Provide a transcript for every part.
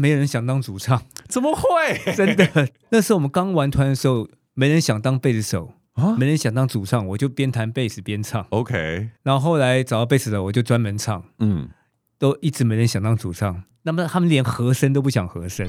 没人想当主唱，怎么会？真的，那时候我们刚玩团的时候，没人想当贝斯手啊，没人想当主唱，我就边弹贝斯边唱。OK，然后后来找到贝斯手，我就专门唱。嗯，都一直没人想当主唱，那么他们连和声都不想和声。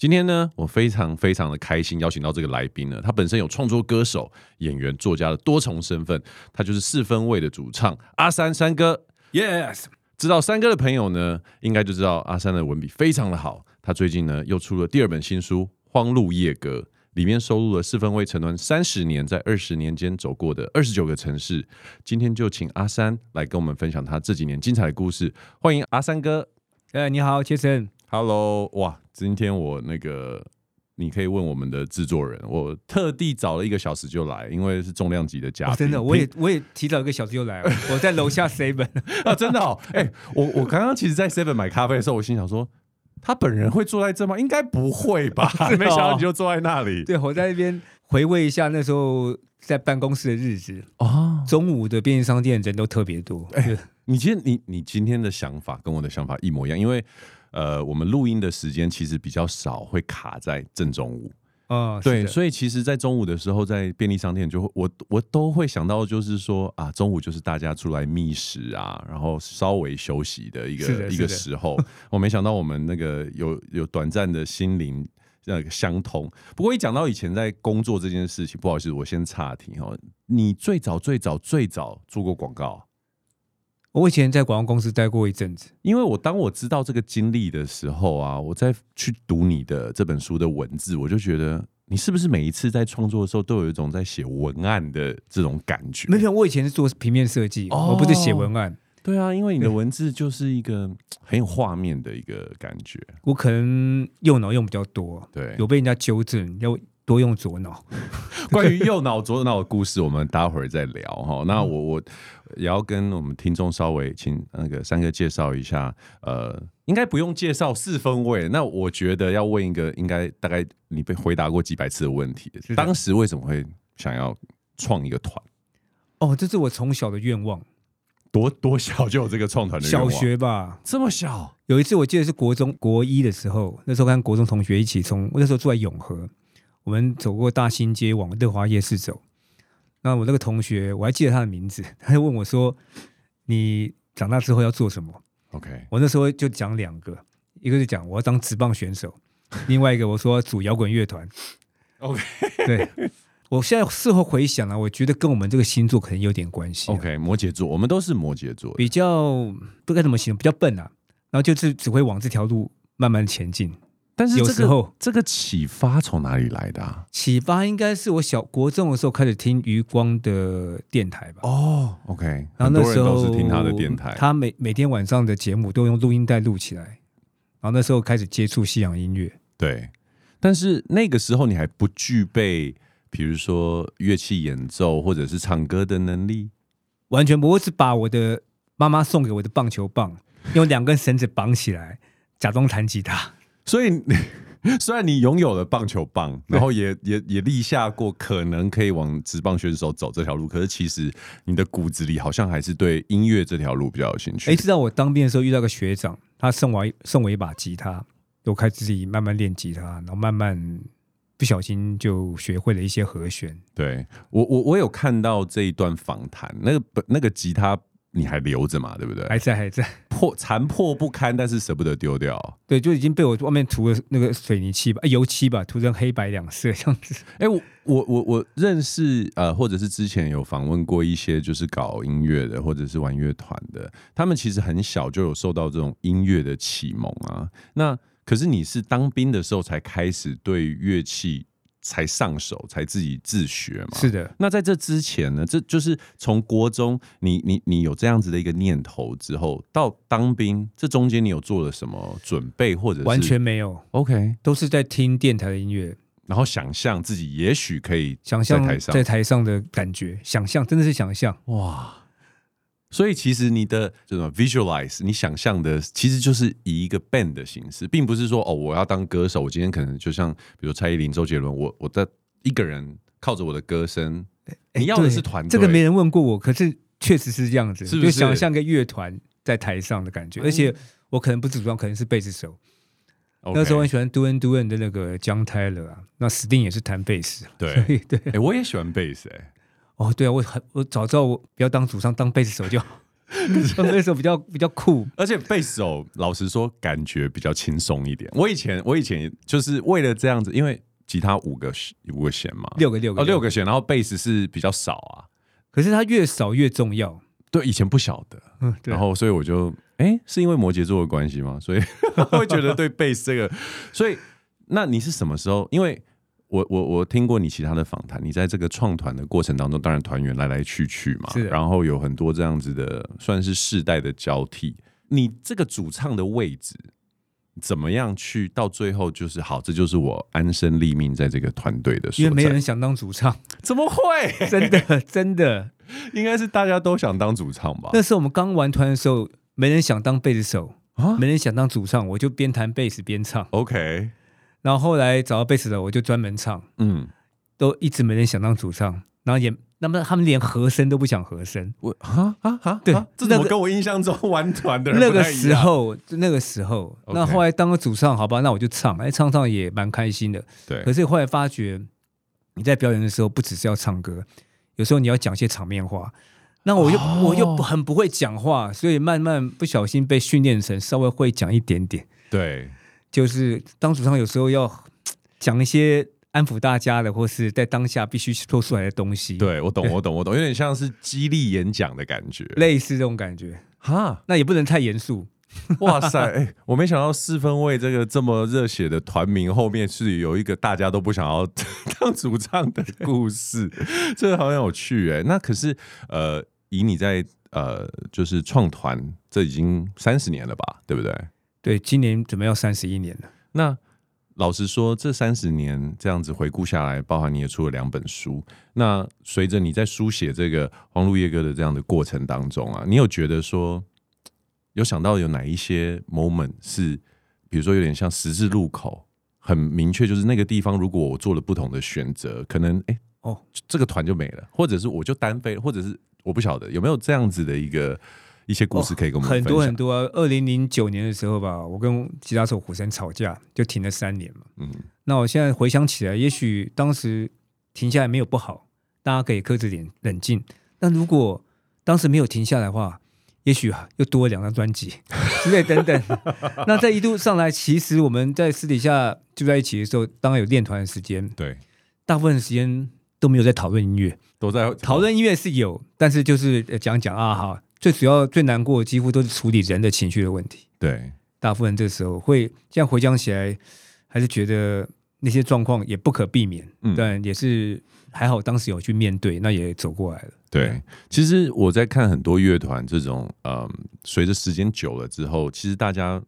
今天呢，我非常非常的开心，邀请到这个来宾呢。他本身有创作歌手、演员、作家的多重身份，他就是四分卫的主唱阿三三哥。Yes，知道三哥的朋友呢，应该就知道阿三的文笔非常的好。他最近呢，又出了第二本新书《荒路夜歌》，里面收录了四分卫成团三十年，在二十年间走过的二十九个城市。今天就请阿三来跟我们分享他这几年精彩的故事。欢迎阿三哥。哎，你好，杰森。Hello，哇！今天我那个，你可以问我们的制作人，我特地早了一个小时就来，因为是重量级的嘉宾。真的，我也我也提早一个小时就来了，我在楼下 Seven 啊，真的哦。哎、欸，我我刚刚其实，在 Seven 买咖啡的时候，我心想说，他本人会坐在这吗？应该不会吧？哦、没想到你就坐在那里。对，我在那边回味一下那时候在办公室的日子哦。中午的便利商店人都特别多。哎、欸，你今天你你今天的想法跟我的想法一模一样，因为。呃，我们录音的时间其实比较少，会卡在正中午。哦，对，所以其实，在中午的时候，在便利商店就会，我我都会想到，就是说啊，中午就是大家出来觅食啊，然后稍微休息的一个一个时候。我没想到我们那个有有短暂的心灵那个相通。不过一讲到以前在工作这件事情，不好意思，我先岔题哈。你最早最早最早做过广告？我以前在广告公司待过一阵子，因为我当我知道这个经历的时候啊，我在去读你的这本书的文字，我就觉得你是不是每一次在创作的时候都有一种在写文案的这种感觉？没有，我以前是做平面设计，哦、我不是写文案。对啊，因为你的文字就是一个很有画面的一个感觉。我可能右脑用比较多，对，有被人家纠正要。多用左脑。关于右脑左脑的故事，我们待会儿再聊哈。那我我也要跟我们听众稍微请那个三哥介绍一下。呃，应该不用介绍四分位。那我觉得要问一个，应该大概你被回答过几百次的问题。当时为什么会想要创一个团？哦，这是我从小的愿望。多多小就有这个创团的愿望？小学吧，这么小。有一次我记得是国中国一的时候，那时候跟国中同学一起从，我那时候住在永和。我们走过大兴街往乐华夜市走，那我那个同学我还记得他的名字，他就问我说：“你长大之后要做什么？”OK，我那时候就讲两个，一个是讲我要当职棒选手，另外一个我说组摇滚乐团。OK，对，我现在事后回想啊，我觉得跟我们这个星座可能有点关系。OK，摩羯座，我们都是摩羯座，比较不该怎么形容，比较笨啊，然后就是只会往这条路慢慢前进。但是、这个、有时候这个启发从哪里来的、啊？启发应该是我小国中的时候开始听余光的电台吧。哦，OK，然后那时候都是听他的电台，他每每天晚上的节目都用录音带录起来。然后那时候开始接触西洋音乐。对，但是那个时候你还不具备，比如说乐器演奏或者是唱歌的能力，完全不会，是把我的妈妈送给我的棒球棒用两根绳子绑起来，假装弹吉他。所以，虽然你拥有了棒球棒，然后也也也立下过可能可以往职棒选手走这条路，可是其实你的骨子里好像还是对音乐这条路比较有兴趣。哎，知道我当兵的时候遇到个学长，他送我送我一把吉他，我开始自己慢慢练吉他，然后慢慢不小心就学会了一些和弦。对，我我我有看到这一段访谈，那个那个吉他。你还留着嘛？对不对？还在，还在，破残破不堪，但是舍不得丢掉。对，就已经被我外面涂了那个水泥漆吧，油漆吧，涂成黑白两色这样子。哎，我我我我认识呃，或者是之前有访问过一些就是搞音乐的，或者是玩乐团的，他们其实很小就有受到这种音乐的启蒙啊。那可是你是当兵的时候才开始对乐器才上手，才自己自学嘛？是的。那在这之前呢？这就是从国中你你你有这样子的一个念头之后，到当兵，这中间你有做了什么准备，或者是完全没有？OK，都是在听电台的音乐，然后想象自己也许可以想象在台上的感觉，想象真的是想象哇。所以其实你的这种 visualize，你想象的其实就是以一个 band 的形式，并不是说哦，我要当歌手，我今天可能就像比如蔡依林、周杰伦，我我在一个人靠着我的歌声，你要的是团队。这个没人问过我，可是确实是这样子，是不是？就想象个乐团在台上的感觉，而且我可能不是主唱，可能是贝斯手。那时候我很喜欢 Duran Duran 的那个 John Tyler 啊，那 Sting 也是弹贝斯，对对，哎、欸，我也喜欢贝斯，哎。哦，对啊，我很我早知道我不要当主唱，当贝斯手就好，当贝斯手比较比较酷，而且贝斯手老实说感觉比较轻松一点。我以前我以前就是为了这样子，因为吉他五个五个弦嘛，六个六个哦六个弦，然后贝斯是比较少啊，可是它越少越重要。对，以前不晓得，嗯，然后所以我就哎，是因为摩羯座的关系吗？所以 会觉得对贝斯这个，所以那你是什么时候？因为我我我听过你其他的访谈，你在这个创团的过程当中，当然团员来来去去嘛，然后有很多这样子的，算是世代的交替。你这个主唱的位置怎么样去到最后就是好？这就是我安身立命在这个团队的时候，因为没人想当主唱，怎么会？真的真的，应该是大家都想当主唱吧？那时候我们刚玩团的时候，没人想当贝斯手啊，没人想当主唱，我就边弹贝斯边唱。OK。然后后来找到贝斯的，我就专门唱，嗯，都一直没人想当主唱，然后也那么他们连和声都不想和声，我啊啊啊，对，这怎么跟我印象中玩团的人那个时候，那个时候，那后来当个主唱，好吧，那我就唱，哎，唱唱也蛮开心的，对。可是后来发觉，你在表演的时候不只是要唱歌，有时候你要讲些场面话，那我又我又很不会讲话，所以慢慢不小心被训练成稍微会讲一点点，对。就是当主唱有时候要 讲一些安抚大家的，或是在当下必须说出来的东西。对，我懂，我懂，我懂，有点像是激励演讲的感觉，类似这种感觉。哈，那也不能太严肃。哇塞，欸，我没想到四分卫这个这么热血的团名后面是有一个大家都不想要 当主唱的故事，这个好有趣哎。那可是呃，以你在呃就是创团，这已经三十年了吧，对不对？对，今年准备要三十一年了。那老实说，这三十年这样子回顾下来，包含你也出了两本书。那随着你在书写这个黄鹿夜歌的这样的过程当中啊，你有觉得说，有想到有哪一些 moment 是，比如说有点像十字路口，很明确，就是那个地方，如果我做了不同的选择，可能哎哦，这个团就没了，或者是我就单飞，或者是我不晓得有没有这样子的一个。一些故事可以跟我们。很多很多啊。二零零九年的时候吧，我跟吉他手虎山吵架，就停了三年嘛。嗯，那我现在回想起来，也许当时停下来没有不好，大家可以克制点冷静。但如果当时没有停下来的话，也许又多了两张专辑 之类等等。那在一路上来，其实我们在私底下住在一起的时候，当然有练团的时间。对，大部分的时间都没有在讨论音乐，都在讨论音乐是有，但是就是讲讲啊哈。最主要、最难过的，几乎都是处理人的情绪的问题。对，大部分这时候会这样回想起来，还是觉得那些状况也不可避免。嗯，但也是还好，当时有去面对，那也走过来了。对，其实我在看很多乐团这种，嗯，随着时间久了之后，其实大家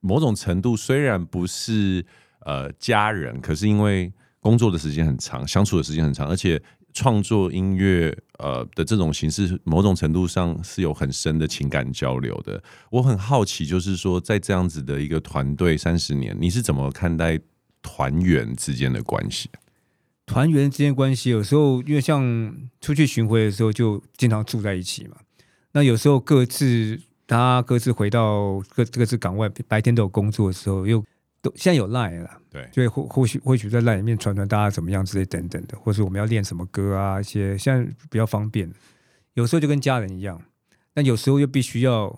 某种程度虽然不是呃家人，可是因为工作的时间很长，相处的时间很长，而且。创作音乐，呃的这种形式，某种程度上是有很深的情感交流的。我很好奇，就是说，在这样子的一个团队三十年，你是怎么看待团员之间的关系？团员之间关系，有时候因为像出去巡回的时候，就经常住在一起嘛。那有时候各自，大家各自回到各各自岗位，白天都有工作的时候，又。都现在有 line 了，对，所以或或许或许在 line 里面传传大家怎么样之类等等的，或是我们要练什么歌啊，一些现在比较方便。有时候就跟家人一样，但有时候又必须要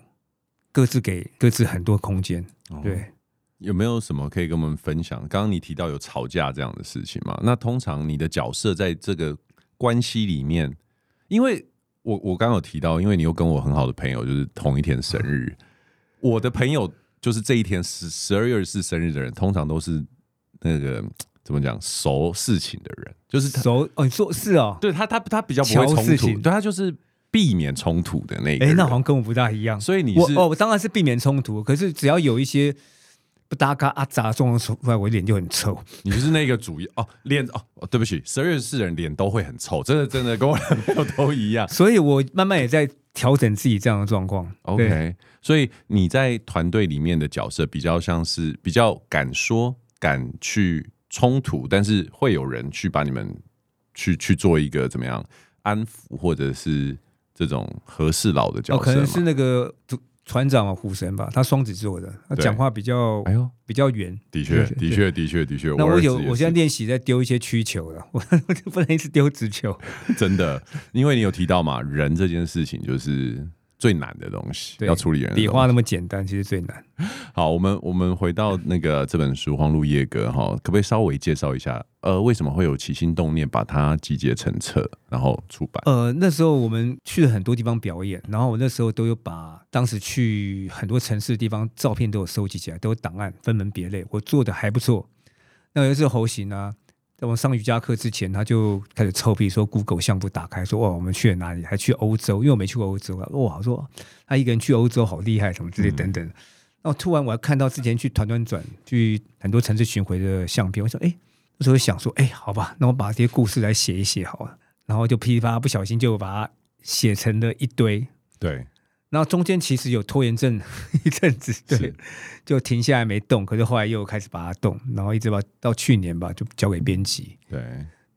各自给各自很多空间。对、哦，有没有什么可以跟我们分享？刚刚你提到有吵架这样的事情嘛？那通常你的角色在这个关系里面，因为我我刚刚有提到，因为你又跟我很好的朋友就是同一天生日，嗯、我的朋友。就是这一天十十二月二十四生日的人，通常都是那个怎么讲熟事情的人，就是熟哦，你说是哦，对他他他比较不会冲突，对他就是避免冲突的那个。哎，那好像跟我不大一样。所以你是哦，我当然是避免冲突，可是只要有一些。不搭嘎啊杂状出来，我脸就很臭。你就是那个主意哦，脸哦，对不起，十二月四人脸都会很臭，真的真的跟我男朋友都一样。所以我慢慢也在调整自己这样的状况。OK，所以你在团队里面的角色比较像是比较敢说、敢去冲突，但是会有人去把你们去去做一个怎么样安抚，或者是这种和事佬的角色，哦，可能是那个。船长啊，虎神吧，他双子座的，他讲话比较，哎呦，比较圆。的确，的确，的确，的确。那我有，我现在练习在丢一些曲球了，我我就不能一直丢直球。真的，因为你有提到嘛，人这件事情就是。最难的东西要处理人笔画那么简单，其实最难。好，我们我们回到那个这本书《荒路夜歌》哈，可不可以稍微介绍一下？呃，为什么会有起心动念把它集结成册，然后出版？呃，那时候我们去了很多地方表演，然后我那时候都有把当时去很多城市的地方照片都有收集起来，都有档案，分门别类，我做的还不错。那有一次侯行啊。在我们上瑜伽课之前，他就开始臭屁说：“Google 相簿打开，说哇，我们去了哪里？还去欧洲，因为我没去过欧洲啊。哇，说他一个人去欧洲好厉害，什么之类等等。嗯、然后突然我还看到之前去团团转去很多城市巡回的相片，我说：哎，那时候想说：哎，好吧，那我把这些故事来写一写好了。然后就噼里啪啦，不小心就把它写成了一堆。对。”然后中间其实有拖延症 一阵子，对，就停下来没动。可是后来又开始把它动，然后一直把到去年吧，就交给编辑，对，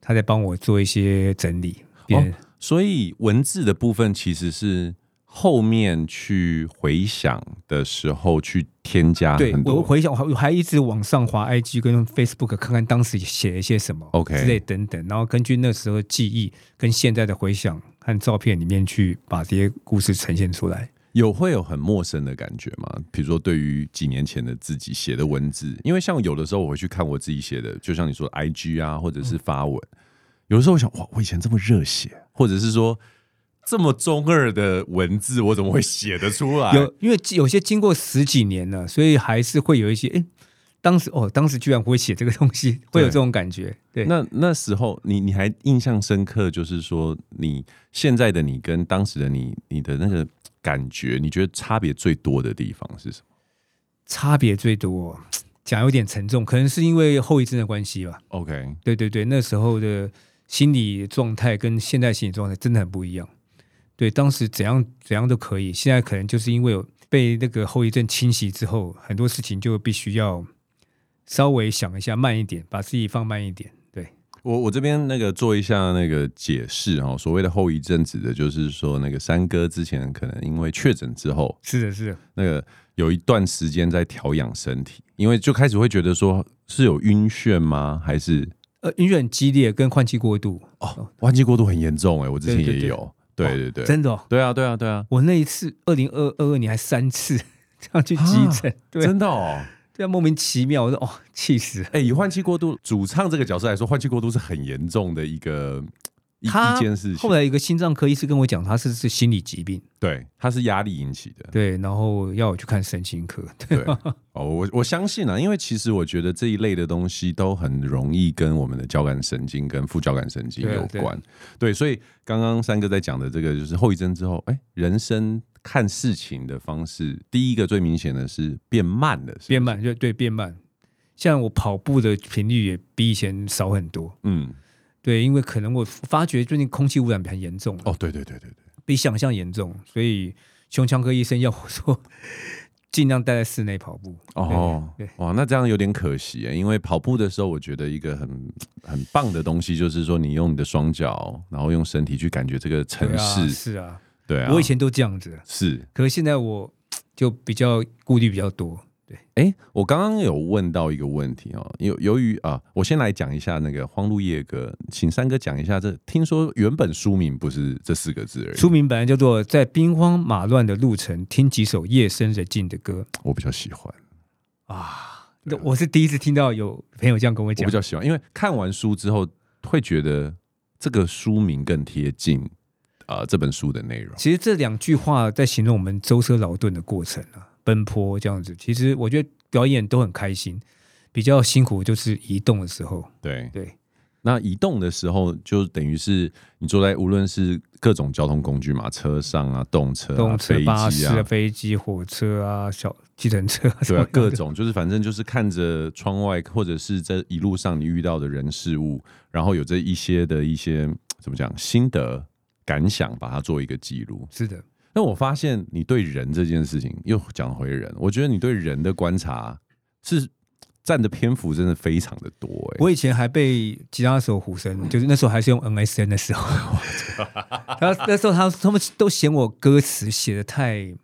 他在帮我做一些整理。哦，所以文字的部分其实是后面去回想的时候去添加很多。对，我回想，我还一直往上滑 IG 跟 Facebook 看看当时写了一些什么，OK 之类等等，然后根据那时候的记忆跟现在的回想。看照片里面去把这些故事呈现出来，有会有很陌生的感觉吗？比如说对于几年前的自己写的文字，因为像有的时候我会去看我自己写的，就像你说的 IG 啊，或者是发文，嗯、有的时候我想哇，我以前这么热血，或者是说这么中二的文字，我怎么会写得出来？有，因为有些经过十几年了，所以还是会有一些当时哦，当时居然不会写这个东西，会有这种感觉。对，那那时候你你还印象深刻，就是说你现在的你跟当时的你，你的那个感觉，你觉得差别最多的地方是什么？差别最多，讲有点沉重，可能是因为后遗症的关系吧。OK，对对对，那时候的心理状态跟现在心理状态真的很不一样。对，当时怎样怎样都可以，现在可能就是因为有被那个后遗症侵袭之后，很多事情就必须要。稍微想一下，慢一点，把自己放慢一点。对，我，我这边那个做一下那个解释哈。所谓的后遗症，指的就是说，那个三哥之前可能因为确诊之后，是的，是的，那个有一段时间在调养身体，因为就开始会觉得说是有晕眩吗？还是？呃晕眩很激烈，跟换气过度。哦，换气过度很严重哎、欸，我之前也有，对对对，真的、哦，对啊对啊对啊，我那一次二零二二年还三次这样去急诊，对，真的哦。这样莫名其妙，我说哦，气死！哎、欸，以换气过度主唱这个角色来说，换气过度是很严重的一个一一件事情。后来一个心脏科医师跟我讲，他是是心理疾病，对，他是压力引起的，对，然后要我去看神经科。对，哦，我我相信啊，因为其实我觉得这一类的东西都很容易跟我们的交感神经跟副交感神经有关。对，对，所以刚刚三哥在讲的这个就是后遗症之后，哎、欸，人生。看事情的方式，第一个最明显的是变慢了是是？变慢就对变慢。像我跑步的频率也比以前少很多。嗯，对，因为可能我发觉最近空气污染很严重。哦，对对对对对，比想象严重，所以胸腔科医生要我 说尽量待在室内跑步。哦，对，哇，那这样有点可惜啊，因为跑步的时候，我觉得一个很很棒的东西就是说，你用你的双脚，然后用身体去感觉这个城市。啊是啊。对啊，我以前都这样子，是，可是现在我 就比较顾虑比较多。对，哎，我刚刚有问到一个问题哦，由由于啊，我先来讲一下那个《荒路夜歌》，请三哥讲一下这。听说原本书名不是这四个字而已，书名本来叫做《在兵荒马乱的路程听几首夜深人静的歌》，我比较喜欢啊，啊。我是第一次听到有朋友这样跟我讲，我比较喜欢，因为看完书之后会觉得这个书名更贴近。啊、呃，这本书的内容，其实这两句话在形容我们舟车劳顿的过程啊，奔波这样子。其实我觉得表演都很开心，比较辛苦就是移动的时候。对对。那移动的时候，就等于是你坐在无论是各种交通工具嘛，车上啊，动车、啊、动车、巴士啊、飞机、火车啊、小计程车，对啊，各种就是反正就是看着窗外，或者是在一路上你遇到的人事物，然后有这一些的一些怎么讲心得感想，把它做一个记录。是的，那我发现你对人这件事情又讲回人，我觉得你对人的观察是。占的篇幅真的非常的多哎！我以前还被吉他手胡生，就是那时候还是用 MSN 的时候，然后那时候他他们都嫌我歌词写的太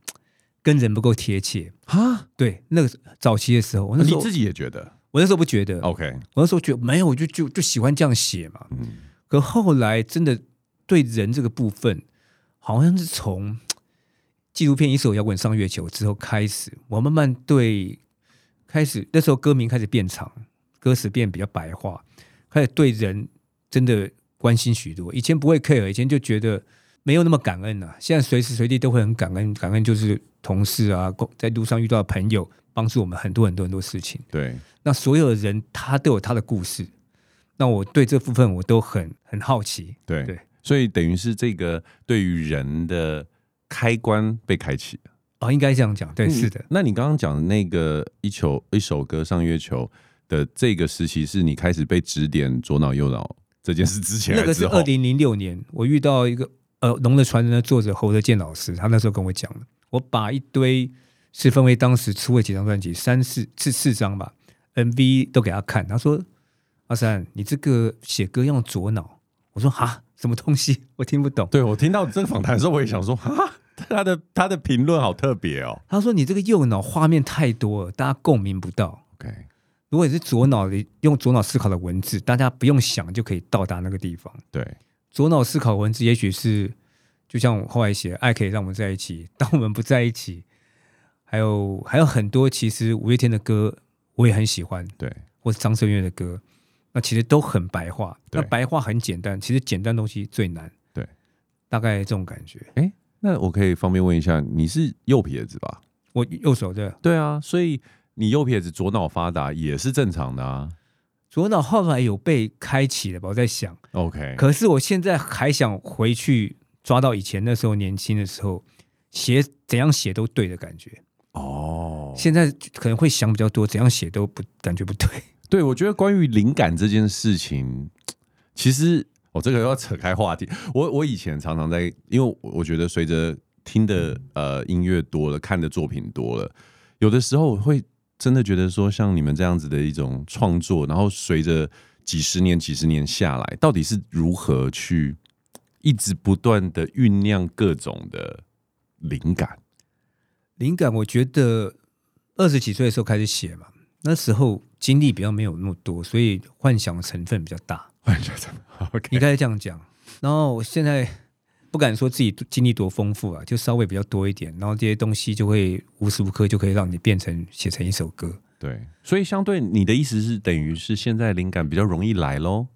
跟人不够贴切啊。对，那个早期的时候，我那时候你自己也觉得，我那时候不觉得。OK，我那时候觉得没有，我就就就喜欢这样写嘛。嗯。可后来真的对人这个部分，好像是从纪录片《一首摇滚上月球》之后开始，我慢慢对。开始那时候歌名开始变长，歌词变比较白话，开始对人真的关心许多。以前不会 care，以前就觉得没有那么感恩了、啊。现在随时随地都会很感恩，感恩就是同事啊，在路上遇到的朋友帮助我们很多很多很多事情。对，那所有的人他都有他的故事，那我对这部分我都很很好奇。对对，所以等于是这个对于人的开关被开启了。哦，应该这样讲，对，是的。那你刚刚讲的那个一球一首歌上月球的这个时期，是你开始被指点左脑右脑这件事之前？那个是二零零六年，我遇到一个呃《龙的传人》的作者侯德健老师，他那时候跟我讲了，我把一堆是分为当时出了几张专辑，三四四四张吧，MV 都给他看，他说：“阿三，你这个写歌用左脑。”我说：“哈，什么东西？我听不懂。”对，我听到这个访谈的时候，我也想说：“ 哈。”他的他的评论好特别哦，他说：“你这个右脑画面太多了，大家共鸣不到。OK，如果你是左脑的，用左脑思考的文字，大家不用想就可以到达那个地方。对，左脑思考文字，也许是就像我后来写，爱可以让我们在一起，当我们不在一起，还有还有很多，其实五月天的歌我也很喜欢，对，或是张震岳的歌，那其实都很白话。那白话很简单，其实简单东西最难。对，大概这种感觉。哎。那我可以方便问一下，你是右撇子吧？我右手对。对啊，所以你右撇子左脑发达也是正常的啊。左脑后来有被开启了吧？我在想，OK。可是我现在还想回去抓到以前那时候年轻的时候写怎样写都对的感觉。哦，现在可能会想比较多，怎样写都不感觉不对。对，我觉得关于灵感这件事情，其实。我、哦、这个要扯开话题。我我以前常常在，因为我觉得随着听的呃音乐多了，看的作品多了，有的时候我会真的觉得说，像你们这样子的一种创作，然后随着几十年、几十年下来，到底是如何去一直不断的酝酿各种的灵感？灵感，我觉得二十几岁的时候开始写嘛，那时候经历比较没有那么多，所以幻想的成分比较大。应该这样讲。然后我现在不敢说自己经历多丰富啊，就稍微比较多一点。然后这些东西就会无时无刻就可以让你变成写成一首歌。对，所以相对你的意思是，等于是现在灵感比较容易来喽？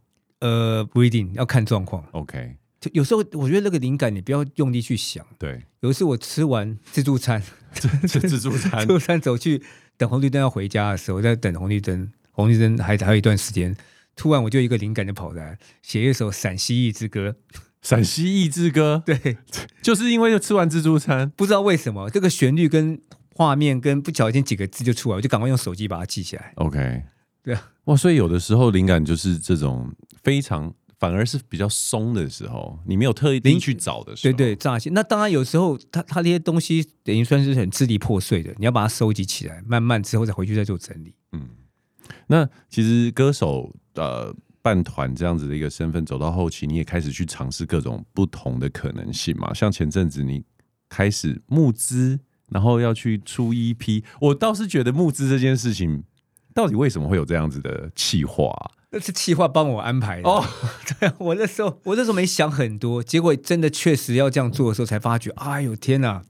呃，不一定要看状况。OK，就有时候我觉得那个灵感你不要用力去想。对，有一次我吃完自助餐，吃自助餐，自助餐走去等红绿灯要回家的时候，在等红绿灯，红绿灯还还有一段时间。突然我就一个灵感就跑来，写一首《陕西忆之歌》。陕西忆之歌，对，就是因为就吃完自助餐，不知道为什么这个旋律跟画面跟不小心几个字就出来，我就赶快用手机把它记起来。OK，对啊，哇，所以有的时候灵感就是这种非常，反而是比较松的时候，你没有特意去找的时候，对对，乍些。那当然有时候它它那些东西等于算是很支离破碎的，你要把它收集起来，慢慢之后再回去再做整理。嗯。那其实歌手呃伴团这样子的一个身份走到后期，你也开始去尝试各种不同的可能性嘛。像前阵子你开始募资，然后要去出 EP，我倒是觉得募资这件事情到底为什么会有这样子的企划？那是气话帮我安排的哦。对啊，我那时候我那时候没想很多，结果真的确实要这样做的时候，才发觉，哎呦天哪，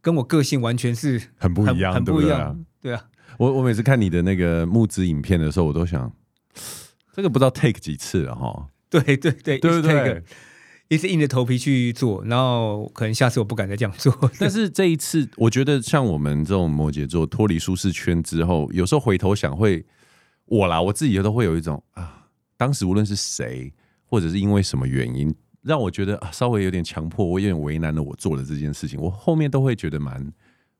跟我个性完全是很不一样，很不一样。对啊。对啊我我每次看你的那个募资影片的时候，我都想，这个不知道 take 几次了哈。对对对，对不对？一直硬着头皮去做，然后可能下次我不敢再这样做。但是这一次，我觉得像我们这种摩羯座脱离舒适圈之后，有时候回头想会，我啦，我自己都会有一种啊，当时无论是谁，或者是因为什么原因，让我觉得啊，稍微有点强迫，我有点为难了我做了这件事情，我后面都会觉得蛮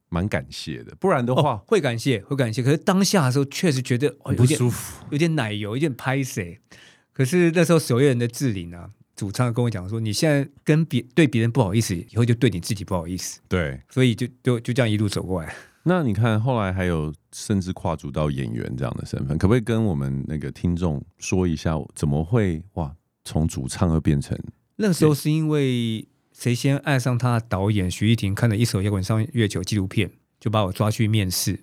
蛮感谢的。不然的话，哦、会感谢，会感谢。可是当下的时候，确实觉得、哦、不舒服，有点奶油，有点拍谁。可是那时候守夜人的志玲啊。主唱跟我讲说：“你现在跟别对别人不好意思，以后就对你自己不好意思。”对，所以就就就这样一路走过来。那你看，后来还有甚至跨足到演员这样的身份，可不可以跟我们那个听众说一下，怎么会哇从主唱又变成？那时候是因为谁先爱上他的导演徐誉庭看了一首摇滚上月球纪录片，就把我抓去面试，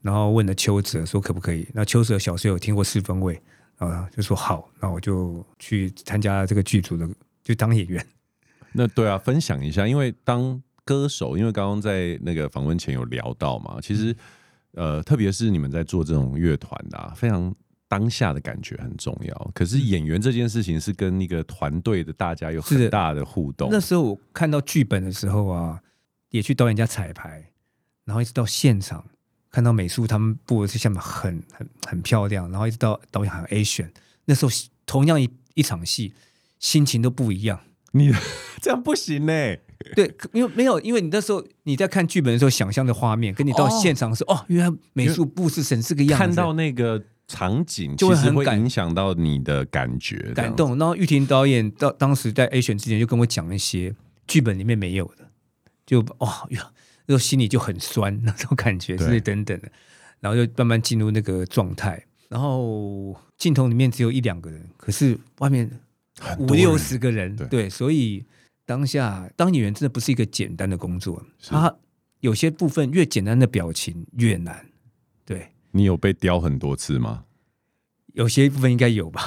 然后问了邱泽说可不可以？那邱泽小时候有听过四分卫。啊，就说好，那我就去参加这个剧组的，就当演员。那对啊，分享一下，因为当歌手，因为刚刚在那个访问前有聊到嘛，其实呃，特别是你们在做这种乐团的啊，非常当下的感觉很重要。可是演员这件事情是跟那个团队的大家有很大的互动。那时候我看到剧本的时候啊，也去导演家彩排，然后一直到现场。看到美术他们布的是下面很很很漂亮，然后一直到导演喊 action，那时候同样一一场戏，心情都不一样。你 这样不行呢？对，因为没有，因为你那时候你在看剧本的时候想象的画面，跟你到现场是哦，哦，原来美术布置成这个样子，看到那个场景就会很会影响到你的感觉感动。然后玉婷导演到当时在 action 之前就跟我讲一些剧本里面没有的，就哦呀。就心里就很酸那种感觉，是等等的，然后就慢慢进入那个状态。然后镜头里面只有一两个人，可是外面五六十个人，对，对，所以当下当演员真的不是一个简单的工作。他有些部分越简单的表情越难。对，你有被雕很多次吗？有些部分应该有吧，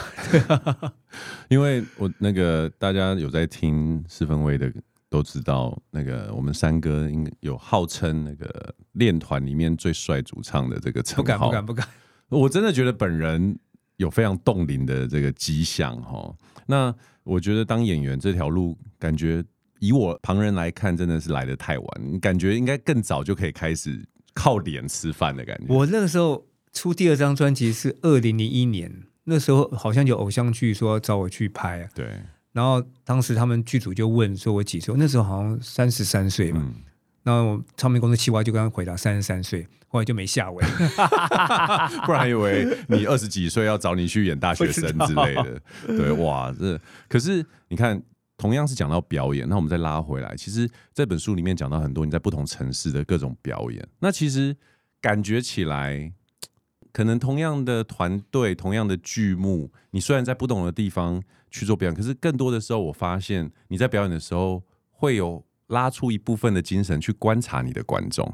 因为我那个大家有在听四分位的。都知道那个我们三哥应该有号称那个练团里面最帅主唱的这个称号。不敢不敢不敢，我真的觉得本人有非常冻龄的这个迹象哈。那我觉得当演员这条路，感觉以我旁人来看，真的是来得太晚。感觉应该更早就可以开始靠脸吃饭的感觉。我那个时候出第二张专辑是二零零一年，那时候好像有偶像剧说找我去拍，对。然后当时他们剧组就问说：“我几岁？”那时候好像三十三岁嘛。嗯、然后唱片公司企划就跟他回答三十三岁，后来就没下文，不然以为你二十几岁要找你去演大学生之类的。对，哇，这可是你看，同样是讲到表演，那我们再拉回来，其实这本书里面讲到很多你在不同城市的各种表演，那其实感觉起来，可能同样的团队，同样的剧目，你虽然在不同的地方。去做表演，可是更多的时候，我发现你在表演的时候会有拉出一部分的精神去观察你的观众，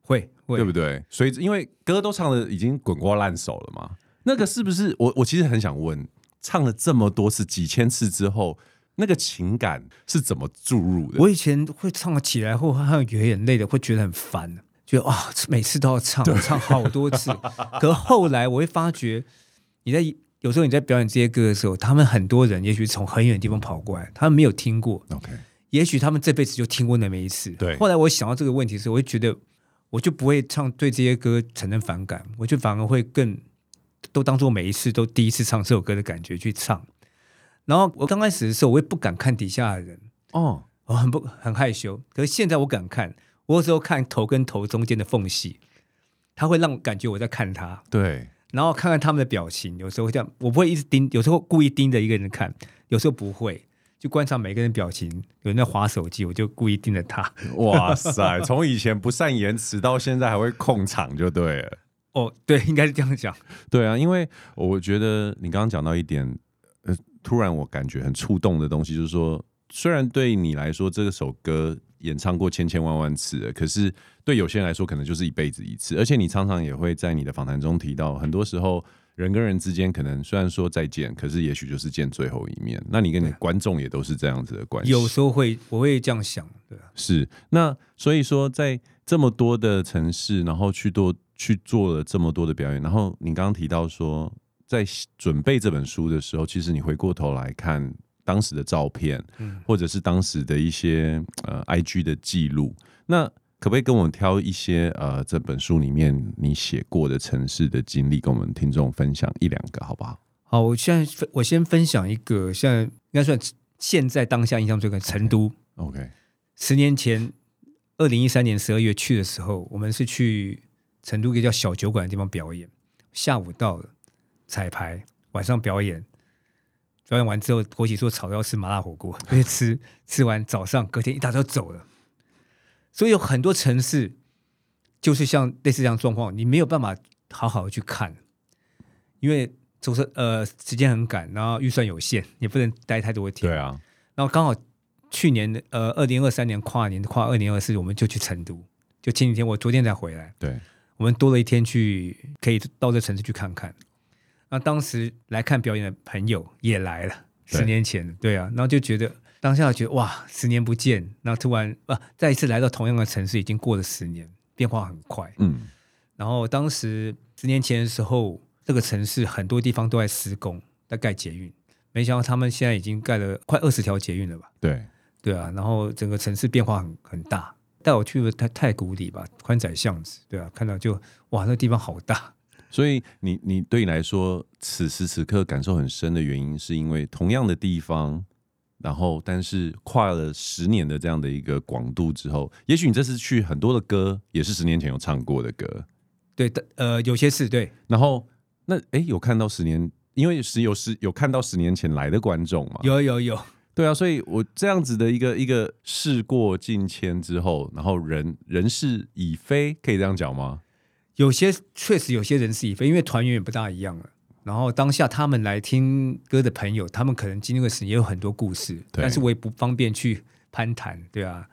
会，会，对不对？所以，因为歌都唱的已经滚瓜烂熟了嘛，那个是不是？我我其实很想问，唱了这么多次、几千次之后，那个情感是怎么注入的？我以前会唱起来后，还有流眼泪的，会觉得很烦，觉得啊，每次都要唱，唱好多次。可后来我会发觉，你在。有时候你在表演这些歌的时候，他们很多人也许从很远的地方跑过来，他们没有听过。OK，也许他们这辈子就听过那么一次。对。后来我想到这个问题的时候，我就觉得我就不会唱对这些歌产生反感，我就反而会更都当做每一次都第一次唱这首歌的感觉去唱。然后我刚开始的时候，我也不敢看底下的人哦，我很不很害羞。可是现在我敢看，我有时候看头跟头中间的缝隙，他会让我感觉我在看他。对。然后看看他们的表情，有时候会这样，我不会一直盯，有时候故意盯着一个人看，有时候不会，就观察每个人表情。有人在划手机，我就故意盯着他。哇塞，从以前不善言辞到现在还会控场，就对了。哦，对，应该是这样讲。对啊，因为我觉得你刚刚讲到一点，呃，突然我感觉很触动的东西，就是说，虽然对你来说这首歌。演唱过千千万万次了，可是对有些人来说，可能就是一辈子一次。而且你常常也会在你的访谈中提到，很多时候人跟人之间，可能虽然说再见，可是也许就是见最后一面。那你跟你观众也都是这样子的关系。有时候会，我会这样想，对。是，那所以说，在这么多的城市，然后去多去做了这么多的表演，然后你刚刚提到说，在准备这本书的时候，其实你回过头来看。当时的照片，嗯，或者是当时的一些呃 IG 的记录。那可不可以跟我们挑一些呃这本书里面你写过的城市的经历，跟我们听众分享一两个，好不好？好，我现在分我先分享一个，现在应该算现在当下印象最深，成都。OK. 十年前，二零一三年十二月去的时候，我们是去成都一个叫小酒馆的地方表演。下午到了，彩排，晚上表演，表演完之后，国旗说吵着要吃麻辣火锅，所 以吃吃完，早上隔天一大早走了。所以有很多城市，就是像类似这样状况，你没有办法好好的去看，因为总是呃时间很赶，然后预算有限，也不能待太多天。对啊，然后刚好。去年的呃，二零二三年跨年跨二零二四，我们就去成都。就前几天，我昨天才回来。对，我们多了一天去，可以到这城市去看看。那当时来看表演的朋友也来了，十年前，对啊，然后就觉得当下觉得哇，十年不见，那突然啊，再一次来到同样的城市，已经过了十年，变化很快。嗯，然后当时十年前的时候，这个城市很多地方都在施工，在盖捷运，没想到他们现在已经盖了快二十条捷运了吧？对。对啊，然后整个城市变化很很大，带我去了太太古里吧，宽窄巷子，对啊，看到就哇，那地方好大。所以你你对你来说，此时此刻感受很深的原因，是因为同样的地方，然后但是跨了十年的这样的一个广度之后，也许你这次去很多的歌也是十年前有唱过的歌，对的，呃，有些是对。然后那哎，有看到十年，因为是有十有看到十年前来的观众嘛？有有有。对啊，所以我这样子的一个一个事过境迁之后，然后人人事已非，可以这样讲吗？有些确实有些人事已非，因为团员也不大一样了。然后当下他们来听歌的朋友，他们可能经历过十年，也有很多故事，但是我也不方便去攀谈，对啊，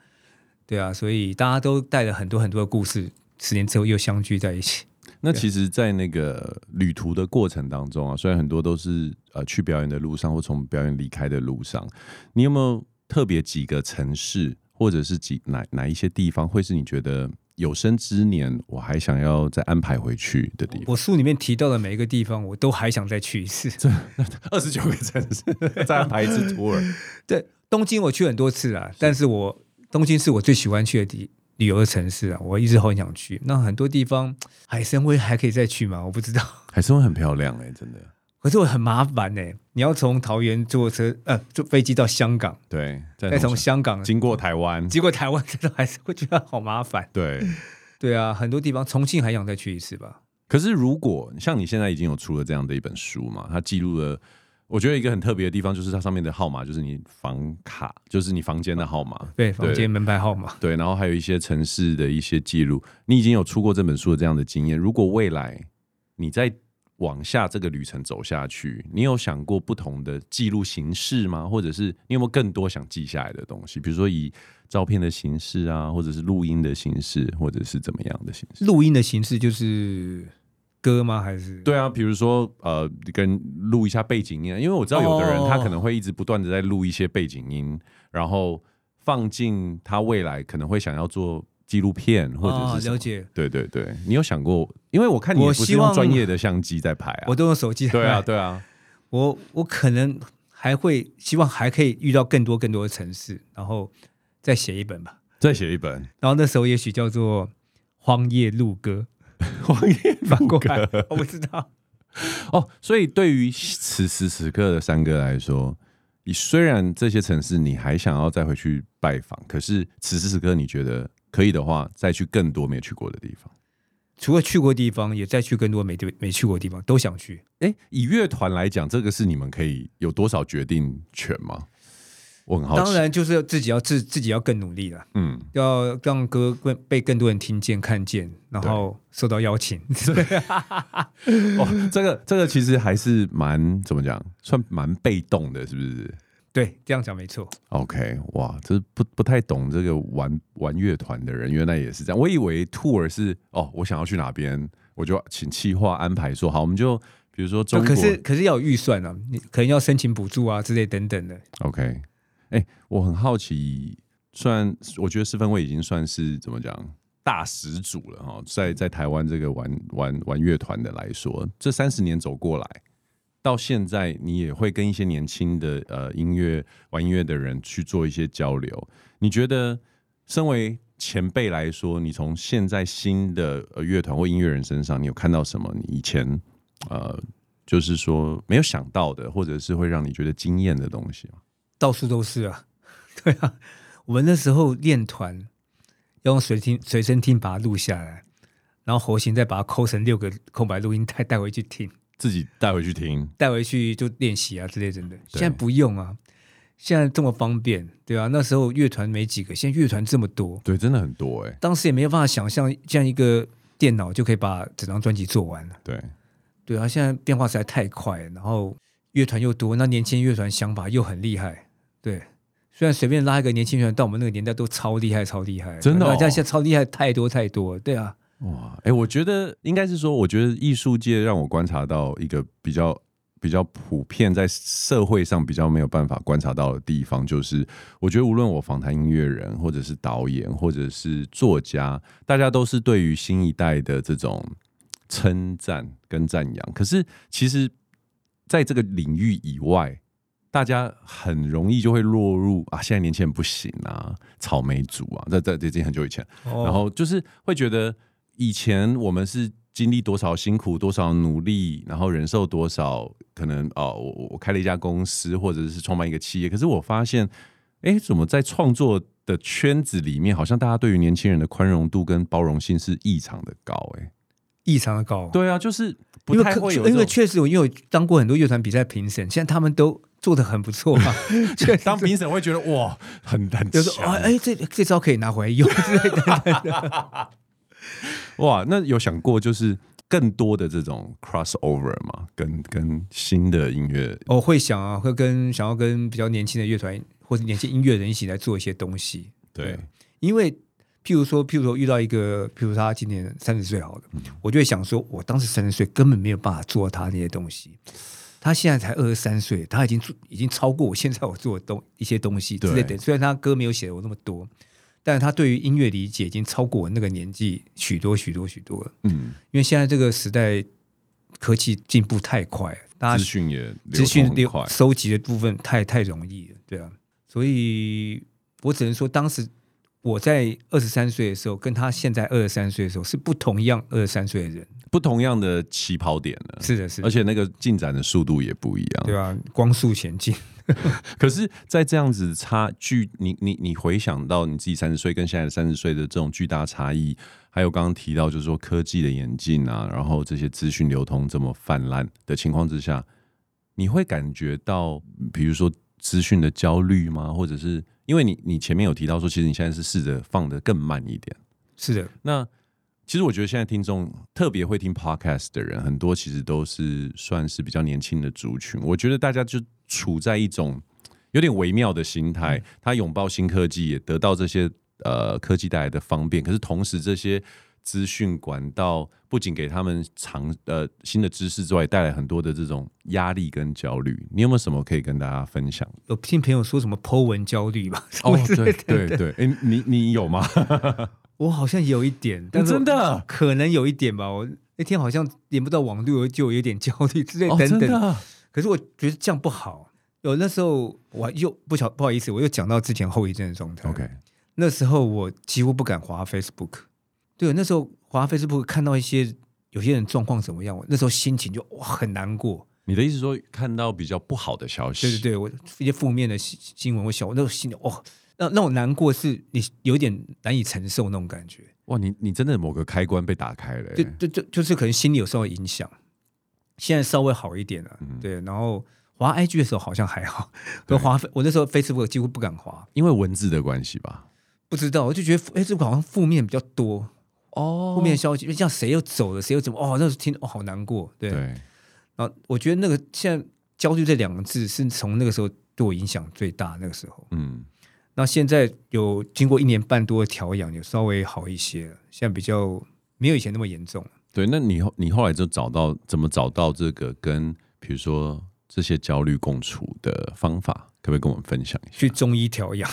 对啊，所以大家都带了很多很多的故事，十年之后又相聚在一起。那其实，在那个旅途的过程当中啊，虽然很多都是呃去表演的路上，或从表演离开的路上，你有没有特别几个城市，或者是几哪哪一些地方，会是你觉得有生之年我还想要再安排回去的地方？我书里面提到的每一个地方，我都还想再去一次。这二十九个城市再安排一次 tour。对，东京我去很多次了，但是我东京是我最喜欢去的地。旅游的城市啊，我一直很想去。那很多地方，海参崴还可以再去吗？我不知道。海参崴很漂亮哎、欸，真的。可是我很麻烦呢、欸，你要从桃园坐车呃坐飞机到香港，对，再从香港经过台湾，经过台湾，真的还是会觉得好麻烦。对，对啊，很多地方，重庆还想再去一次吧。可是如果像你现在已经有出了这样的一本书嘛，它记录了。我觉得一个很特别的地方就是它上面的号码，就是你房卡，就是你房间的号码，对，房间门牌号码，对，然后还有一些城市的一些记录。你已经有出过这本书的这样的经验，如果未来你再往下这个旅程走下去，你有想过不同的记录形式吗？或者是你有没有更多想记下来的东西？比如说以照片的形式啊，或者是录音的形式，或者是怎么样的形式？录音的形式就是。歌吗？还是对啊，比如说呃，跟录一下背景音，因为我知道有的人他可能会一直不断的在录一些背景音，哦、然后放进他未来可能会想要做纪录片或者是、哦、了解。对对对，你有想过？因为我看你不是用专业的相机在拍啊，我，我都用手机。对啊对啊，我我可能还会希望还可以遇到更多更多的城市，然后再写一本吧，再写一本，然后那时候也许叫做《荒野路歌》。荒野翻过来，我不知道。哦，所以对于此时此刻的三哥来说，你虽然这些城市你还想要再回去拜访，可是此时此刻你觉得可以的话，再去更多没有去过的地方。除了去过地方，也再去更多没没去过的地方，都想去。哎，以乐团来讲，这个是你们可以有多少决定权吗？我很好奇，当然就是自己要自自己要更努力了，嗯，要让歌更被更多人听见看见，然后受到邀请。哦，这个这个其实还是蛮怎么讲，算蛮被动的，是不是？对，这样讲没错。OK，哇，这不不太懂这个玩玩乐团的人，原来也是这样。我以为 tour 是哦，我想要去哪边，我就请企划安排说好，我们就比如说中国，可是可是要有预算啊，你可能要申请补助啊之类等等的。OK。哎、欸，我很好奇，虽然我觉得四分卫已经算是怎么讲大始祖了哈，在在台湾这个玩玩玩乐团的来说，这三十年走过来，到现在，你也会跟一些年轻的呃音乐玩音乐的人去做一些交流。你觉得，身为前辈来说，你从现在新的乐团或音乐人身上，你有看到什么？你以前呃，就是说没有想到的，或者是会让你觉得惊艳的东西吗？到处都是啊，对啊，我们那时候练团要用随听随身听把它录下来，然后喉型再把它抠成六个空白录音带带回去听，自己带回去听，带回去就练习啊之类的。现在不用啊。现在这么方便，对啊，那时候乐团没几个，现在乐团这么多，对，真的很多哎。当时也没有办法想象，这样一个电脑就可以把整张专辑做完了。对，对啊，现在变化实在太快，然后乐团又多，那年轻乐团想法又很厉害。对，虽然随便拉一个年轻乐团，到我们那个年代都超厉害，超厉害，真的、哦。现在超厉害太多太多，对啊。哇，哎，我觉得应该是说，我觉得艺术界让我观察到一个比较。比较普遍，在社会上比较没有办法观察到的地方，就是我觉得无论我访谈音乐人，或者是导演，或者是作家，大家都是对于新一代的这种称赞跟赞扬。可是，其实在这个领域以外，大家很容易就会落入啊，现在年轻人不行啊，草莓族啊，在在这已经很久以前，然后就是会觉得以前我们是。经历多少辛苦，多少努力，然后忍受多少可能哦，我我开了一家公司，或者是创办一个企业。可是我发现，哎，怎么在创作的圈子里面，好像大家对于年轻人的宽容度跟包容性是异常的高，哎，异常的高。对啊，就是不太会有，因为确实我因为我当过很多乐团比赛评审，现在他们都做的很不错嘛。当评审会觉得哇，很很强，哎，这这招可以拿回来用之类的。哇，那有想过就是更多的这种 crossover 吗？跟跟新的音乐，我、哦、会想啊，会跟想要跟比较年轻的乐团或者年轻音乐人一起来做一些东西。对，对，因为譬如说，譬如说遇到一个，譬如他今年三十岁好了，嗯、我就会想说，我当时三十岁根本没有办法做他那些东西，他现在才二十三岁，他已经已经超过我现在我做的东一些东西之类的。虽然他歌没有写的我那么多。但是他对于音乐理解已经超过我那个年纪许多许多许多了。嗯，因为现在这个时代科技进步太快，大家资讯也资讯流收集的部分太太容易了，对啊。所以我只能说，当时我在二十三岁的时候，跟他现在二十三岁的时候是不同样二十三岁的人，不同样的起跑点了。是的，是的，而且那个进展的速度也不一样，对啊，光速前进。可是，在这样子差距，你你你回想到你自己三十岁跟现在三十岁的这种巨大差异，还有刚刚提到就是说科技的演进啊，然后这些资讯流通这么泛滥的情况之下，你会感觉到，比如说资讯的焦虑吗？或者是因为你你前面有提到说，其实你现在是试着放的更慢一点。是的，那。其实我觉得现在听众特别会听 podcast 的人很多，其实都是算是比较年轻的族群。我觉得大家就处在一种有点微妙的心态，他拥抱新科技，也得到这些呃科技带来的方便。可是同时，这些资讯管道不仅给他们长呃新的知识之外，带来很多的这种压力跟焦虑。你有没有什么可以跟大家分享？有听朋友说什么 Po 文焦虑吧？哦，对对对，哎，你你有吗？我好像有一点，但是真的可能有一点吧。我那天好像连不到网络，就有点焦虑之类等等。哦，可是我觉得这样不好。有那时候我又不巧不好意思，我又讲到之前后遗症的状态。OK，那时候我几乎不敢滑 Facebook。对，那时候滑 Facebook 看到一些有些人状况怎么样，我那时候心情就哇很难过。你的意思说看到比较不好的消息？对对对，我一些负面的新新闻，我想我那时候心里哇。那那种难过是你有点难以承受那种感觉。哇，你你真的某个开关被打开了，就就就就是可能心里有受到影响。现在稍微好一点了，嗯、对。然后滑 IG 的时候好像还好，跟滑我那时候 Facebook 几乎不敢滑，因为文字的关系吧？不知道，我就觉得 Facebook 好像负面比较多哦，负面消息，因为像谁又走了，谁又怎么？哦，那时候听哦，好难过。对。对然后我觉得那个现在焦虑这两个字是从那个时候对我影响最大，那个时候，嗯。那现在有经过一年半多的调养，有稍微好一些了。现在比较没有以前那么严重。对，那你后你后来就找到怎么找到这个跟比如说这些焦虑共处的方法，可不可以跟我们分享一下？去中医调养，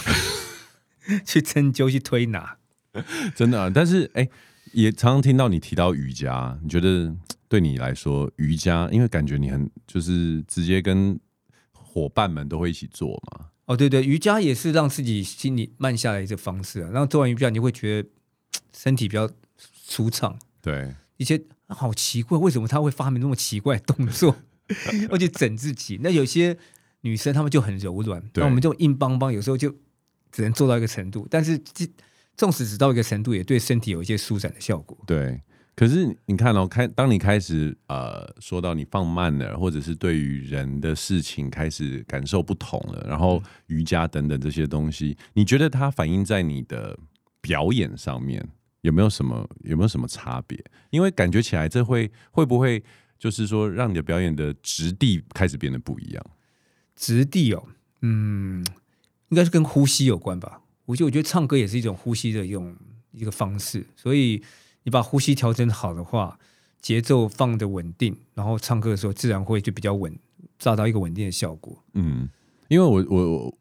去针灸，去推拿，真的啊。但是哎，也常常听到你提到瑜伽，你觉得对你来说瑜伽，因为感觉你很就是直接跟伙伴们都会一起做嘛。哦，对对，瑜伽也是让自己心里慢下来的一个方式啊。然后做完瑜伽，你会觉得身体比较舒畅。对，以前好奇怪，为什么他会发明那么奇怪的动作，而且整自己？那有些女生她们就很柔软，那我们就硬邦邦，有时候就只能做到一个程度。但是，纵使只到一个程度，也对身体有一些舒展的效果。对。可是你看哦，开当你开始呃说到你放慢了，或者是对于人的事情开始感受不同了，然后瑜伽等等这些东西，你觉得它反映在你的表演上面有没有什么有没有什么差别？因为感觉起来这会会不会就是说让你的表演的质地开始变得不一样？质地哦，嗯，应该是跟呼吸有关吧。呼吸，我觉得唱歌也是一种呼吸的一种一个方式，所以。你把呼吸调整好的话，节奏放的稳定，然后唱歌的时候自然会就比较稳，达到一个稳定的效果。嗯，因为我我我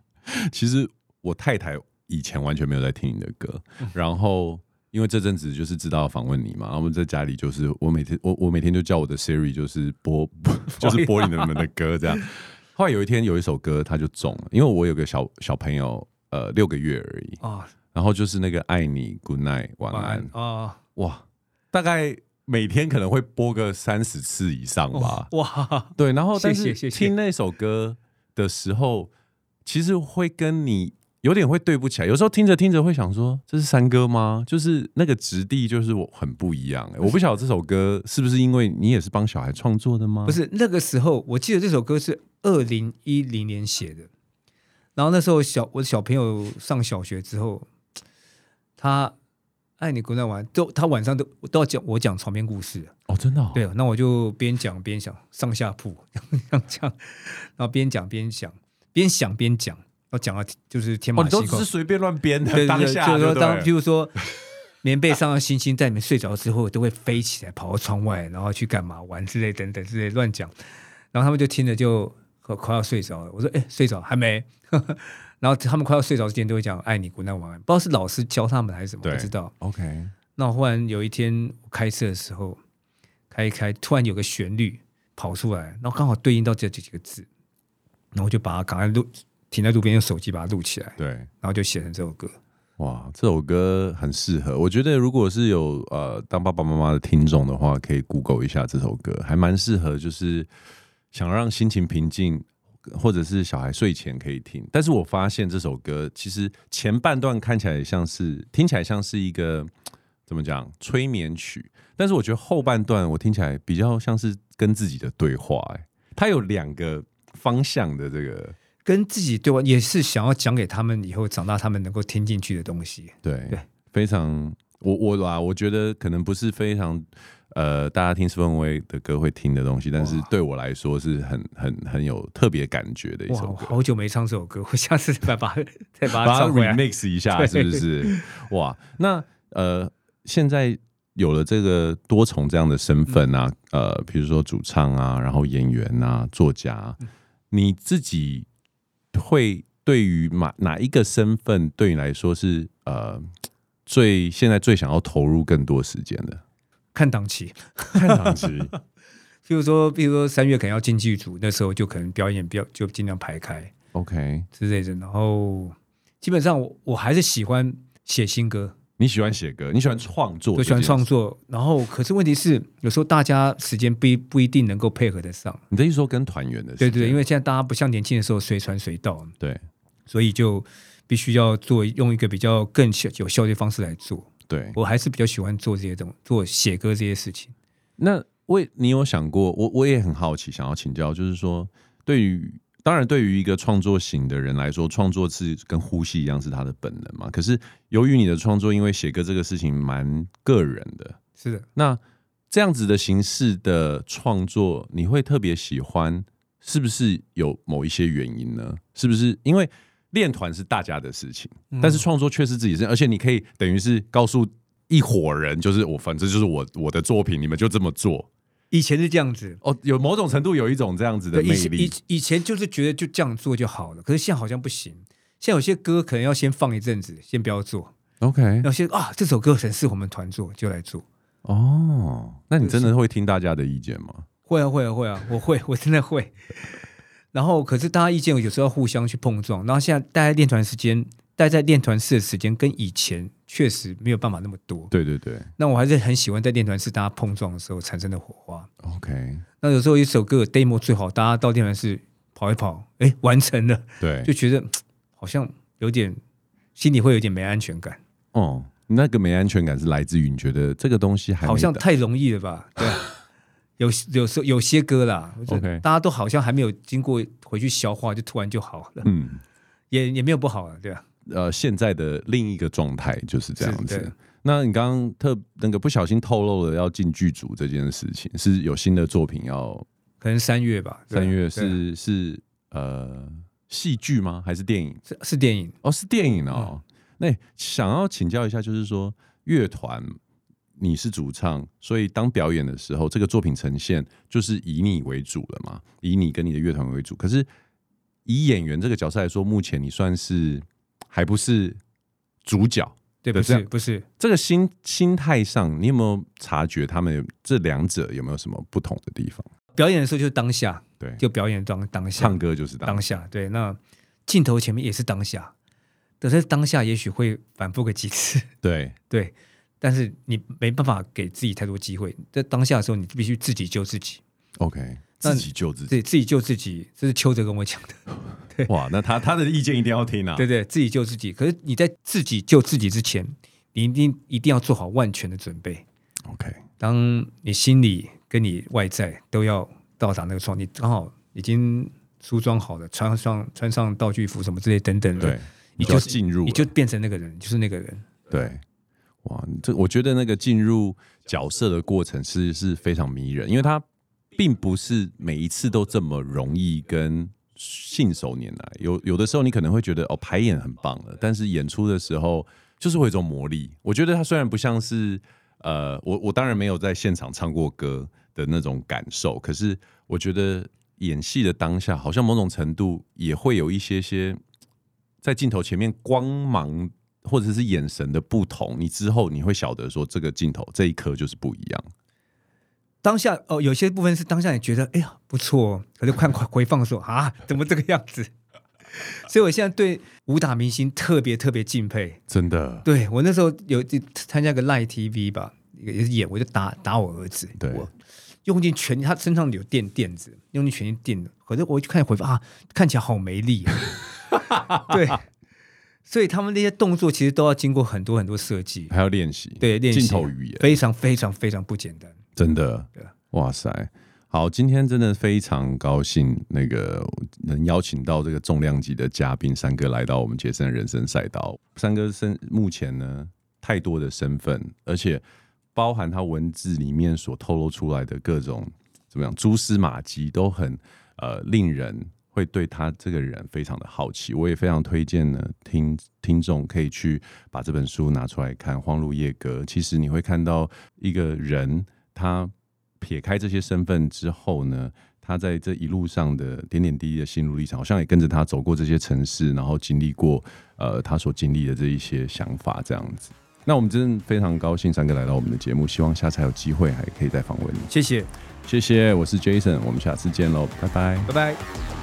其实我太太以前完全没有在听你的歌，嗯、然后因为这阵子就是知道访问你嘛，然后我们在家里就是我每天我我每天就叫我的 Siri 就是播 就是播你们的歌这样。后来有一天有一首歌它就中了，因为我有个小小朋友呃六个月而已啊。然后就是那个爱你，Good night，晚安啊！哦、哇，大概每天可能会播个三十次以上吧。哦、哇，对，然后但是听那首歌的时候，其实会跟你有点会对不起来。有时候听着听着会想说，这是山歌吗？就是那个质地就是我很不一样。我不晓得这首歌是不是因为你也是帮小孩创作的吗？不是，那个时候我记得这首歌是二零一零年写的，然后那时候小我的小朋友上小学之后。他爱你，滚蛋玩，都他晚上都都要讲我讲床边故事哦，真的、哦，对，那我就边讲边想上下铺 这样讲，然后边讲边想，边想边讲，然后讲了就是天马行空，哦、都是随便乱编的，对对对，当下就是说当，譬如说 棉被上的星星在你们睡着之后都会飞起来跑到窗外，然后去干嘛玩之类等等之类乱讲，然后他们就听着就快要睡着了，我说哎睡着还没。然后他们快要睡着之前都会讲“爱你，古奈晚安”，不知道是老师教他们还是什么，不知道。OK。那忽然有一天开车的时候，开一开，突然有个旋律跑出来，然后刚好对应到这这几个字，然后就把它赶快录，停在路边，用手机把它录起来。对。然后就写成这首歌。哇，这首歌很适合。我觉得如果是有呃当爸爸妈妈的听众的话，可以 Google 一下这首歌，还蛮适合，就是想让心情平静。或者是小孩睡前可以听，但是我发现这首歌其实前半段看起来像是听起来像是一个怎么讲催眠曲，但是我觉得后半段我听起来比较像是跟自己的对话，哎，它有两个方向的这个跟自己对话，也是想要讲给他们以后长大他们能够听进去的东西，对对，非常我我啦，我觉得可能不是非常。呃，大家听斯文威的歌会听的东西，但是对我来说是很很很有特别感觉的一首歌。好久没唱这首歌，我下次再把 再把它 remix 一下，是不是？哇，那呃，现在有了这个多重这样的身份啊，嗯、呃，比如说主唱啊，然后演员啊，作家，嗯、你自己会对于哪哪一个身份对你来说是呃最现在最想要投入更多时间的？看档期，看档期。比如说，比如说三月可能要进剧组，那时候就可能表演比较就尽量排开，OK 之类的。然后基本上我我还是喜欢写新歌。你喜欢写歌，你喜欢创作，我喜欢创作。然后可是问题是，有时候大家时间不不一定能够配合得上。你的意思说跟团员的？对对，因为现在大家不像年轻的时候随传随到，对，所以就必须要做用一个比较更有效率的方式来做。对，我还是比较喜欢做这些东西，做写歌这些事情。那为你有想过，我我也很好奇，想要请教，就是说，对于当然对于一个创作型的人来说，创作是跟呼吸一样，是他的本能嘛。可是由于你的创作，因为写歌这个事情蛮个人的，是的。那这样子的形式的创作，你会特别喜欢，是不是有某一些原因呢？是不是因为？练团是大家的事情，但是创作却是自己的事情，而且你可以等于是告诉一伙人，就是我反正就是我我的作品，你们就这么做。以前是这样子哦，有某种程度有一种这样子的魅力。以以前就是觉得就这样做就好了，可是现在好像不行。现在有些歌可能要先放一阵子，先不要做 OK，有些啊，这首歌很适合我们团做，就来做。哦，那你真的会听大家的意见吗？会啊，会啊，会啊，我会，我真的会。然后，可是大家意见有时候要互相去碰撞。然后现在待在练团时间，待在练团室的时间，跟以前确实没有办法那么多。对对对。那我还是很喜欢在练团室大家碰撞的时候产生的火花。OK。那有时候一首歌 demo 最好，大家到练团室跑一跑，哎，完成了。对。就觉得好像有点心里会有点没安全感。哦，那个没安全感是来自于你觉得这个东西还好像太容易了吧？对。有有时候有些歌啦，OK，大家都好像还没有经过回去消化，就突然就好了。嗯，也也没有不好了，对吧？呃，现在的另一个状态就是这样子。那你刚刚特那个不小心透露了要进剧组这件事情，是有新的作品要？可能三月吧。三月是是呃戏剧吗？还是电影？是是电影哦，是电影哦。嗯，那想要请教一下，就是说乐团。你是主唱，所以当表演的时候，这个作品呈现就是以你为主了嘛？以你跟你的乐团为主。可是以演员这个角色来说，目前你算是还不是主角，对不是，不是。这个心心态上，你有没有察觉他们这两者有没有什么不同的地方？表演的时候就是当下，对，就表演当当下，唱歌就是当下，当下，对。那镜头前面也是当下，可是当下也许会反复个几次，对对。但是你没办法给自己太多机会，在当下的时候，你必须自己救自己。OK，自己救自己，对，自己救自己，这是邱哲跟我讲的。对，哇，那他他的意见一定要听啊。对对，自己救自己。可是你在自己救自己之前，你一定一定要做好万全的准备。OK，当你心里跟你外在都要到达那个状态，你刚好已经梳妆好了，穿上穿上道具服什么之类等等的，对，你就进入，你就变成那个人，就是那个人。对。哇，这我觉得那个进入角色的过程是是非常迷人，因为他并不是每一次都这么容易跟信手拈来。有有的时候你可能会觉得哦，排演很棒了，但是演出的时候就是会有一种魔力。我觉得他虽然不像是呃，我我当然没有在现场唱过歌的那种感受，可是我觉得演戏的当下，好像某种程度也会有一些些在镜头前面光芒。或者是眼神的不同，你之后你会晓得说，这个镜头这一刻就是不一样。当下哦，有些部分是当下你觉得哎呀不错，可是看回放的时候啊，怎么这个样子？所以我现在对武打明星特别特别敬佩，真的。对，我那时候有参加个 Live TV 吧，也是演，我就打打我儿子，对，我用尽全力，他身上有垫垫子，用尽全力垫的，可是我一看回放啊，看起来好没力啊，对。所以他们那些动作其实都要经过很多很多设计，还要练习，对，练习。镜头语言。非常非常非常不简单，真的。哇塞，好，今天真的非常高兴，那个能邀请到这个重量级的嘉宾三哥来到我们杰森人生赛道。三哥身目前呢，太多的身份，而且包含他文字里面所透露出来的各种怎么样蛛丝马迹，都很呃令人。会对他这个人非常的好奇，我也非常推荐呢，听听众可以去把这本书拿出来看《荒路夜歌》。其实你会看到一个人，他撇开这些身份之后呢，他在这一路上的点点滴滴的心路历程，好像也跟着他走过这些城市，然后经历过呃他所经历的这一些想法这样子。那我们真的非常高兴三哥来到我们的节目，希望下次还有机会还可以再访问你。谢谢，谢谢，我是 Jason，我们下次见喽，拜拜，拜拜。